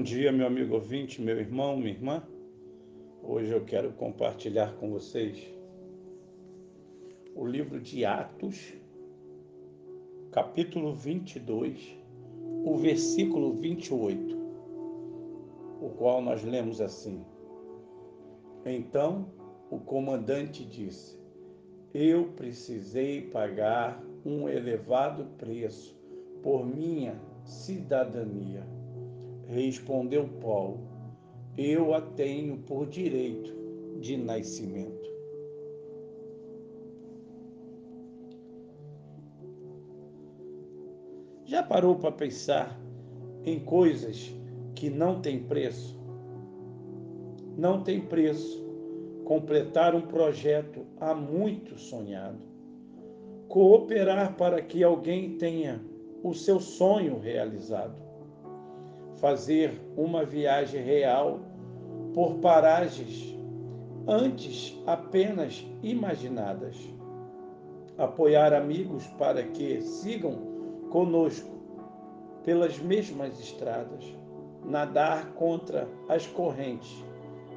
Bom dia, meu amigo ouvinte, meu irmão, minha irmã. Hoje eu quero compartilhar com vocês o livro de Atos, capítulo 22, o versículo 28, o qual nós lemos assim: Então o comandante disse: Eu precisei pagar um elevado preço por minha cidadania Respondeu Paulo: Eu a tenho por direito de nascimento. Já parou para pensar em coisas que não têm preço? Não tem preço completar um projeto há muito sonhado. Cooperar para que alguém tenha o seu sonho realizado fazer uma viagem real por paragens antes apenas imaginadas. Apoiar amigos para que sigam conosco pelas mesmas estradas. Nadar contra as correntes,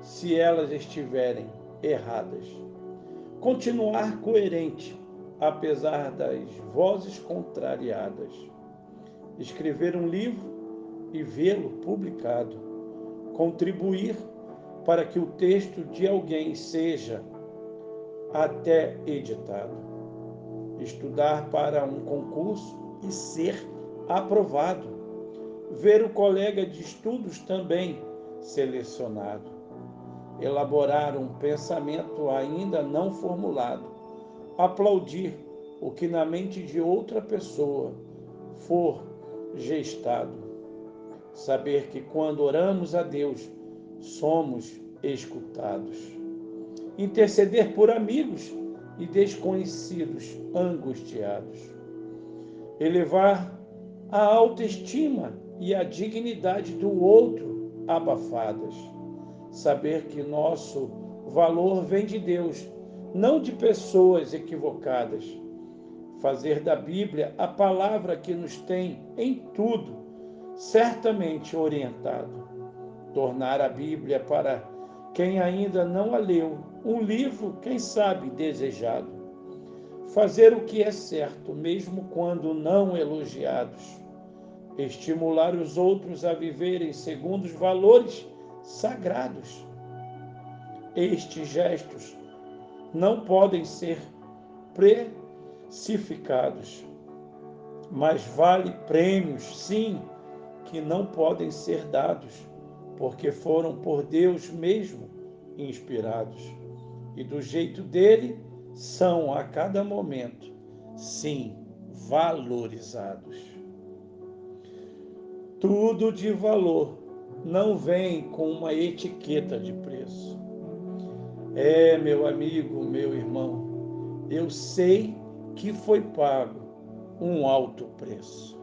se elas estiverem erradas. Continuar coerente, apesar das vozes contrariadas. Escrever um livro e vê-lo publicado. Contribuir para que o texto de alguém seja até editado. Estudar para um concurso e ser aprovado. Ver o colega de estudos também selecionado. Elaborar um pensamento ainda não formulado. Aplaudir o que na mente de outra pessoa for gestado saber que quando oramos a Deus, somos escutados. Interceder por amigos e desconhecidos angustiados. Elevar a autoestima e a dignidade do outro abafadas. Saber que nosso valor vem de Deus, não de pessoas equivocadas. Fazer da Bíblia a palavra que nos tem em tudo certamente orientado. Tornar a Bíblia para quem ainda não a leu, um livro, quem sabe, desejado. Fazer o que é certo, mesmo quando não elogiados. Estimular os outros a viverem segundo os valores sagrados. Estes gestos não podem ser precificados, mas vale prêmios, sim, que não podem ser dados, porque foram por Deus mesmo inspirados. E do jeito dele são a cada momento, sim, valorizados. Tudo de valor não vem com uma etiqueta de preço. É, meu amigo, meu irmão, eu sei que foi pago um alto preço.